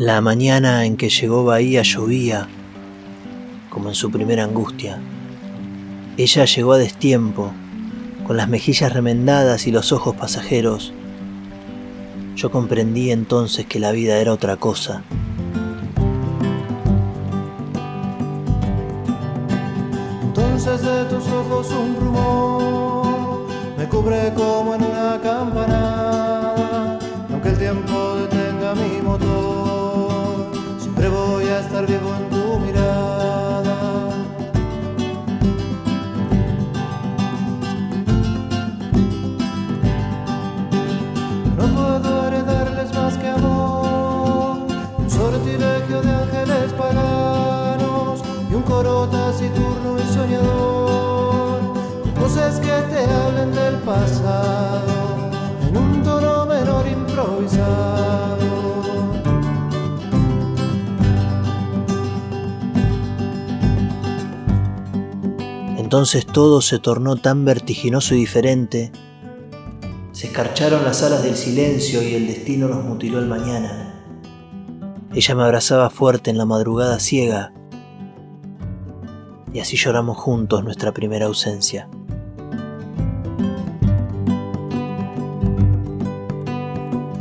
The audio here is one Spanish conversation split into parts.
La mañana en que llegó Bahía llovía, como en su primera angustia. Ella llegó a destiempo, con las mejillas remendadas y los ojos pasajeros. Yo comprendí entonces que la vida era otra cosa. Entonces de tus ojos un rumor me cubre como en una campana, estar vivo en tu mirada. No puedo heredarles más que amor, un sortilegio de ángeles paganos y un coro taciturno y soñador. Voces que te hablen del pasado en un tono menor improvisado. Entonces todo se tornó tan vertiginoso y diferente. Se escarcharon las alas del silencio y el destino nos mutiló el mañana. Ella me abrazaba fuerte en la madrugada ciega y así lloramos juntos nuestra primera ausencia.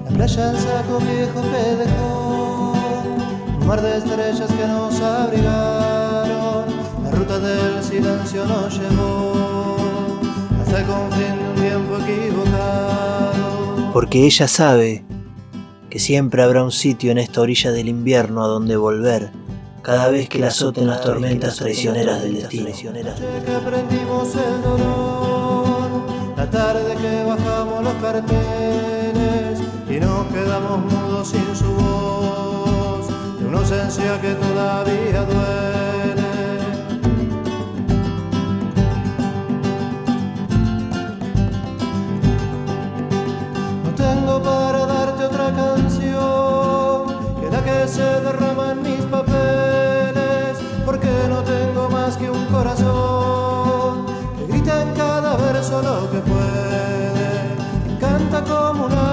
La playa saco viejo que dejó, un mar de estrellas que nos abrigaron, silencio nos llevó hasta el confín de un tiempo equivocado. Porque ella sabe que siempre habrá un sitio en esta orilla del invierno a donde volver cada vez que la azoten las tormentas traicioneras del destino. noche que aprendimos el dolor, la tarde que bajamos los carteles y nos quedamos mudos sin su voz, se derrama en mis papeles, porque no tengo más que un corazón que grita en cada verso lo que puede, canta como una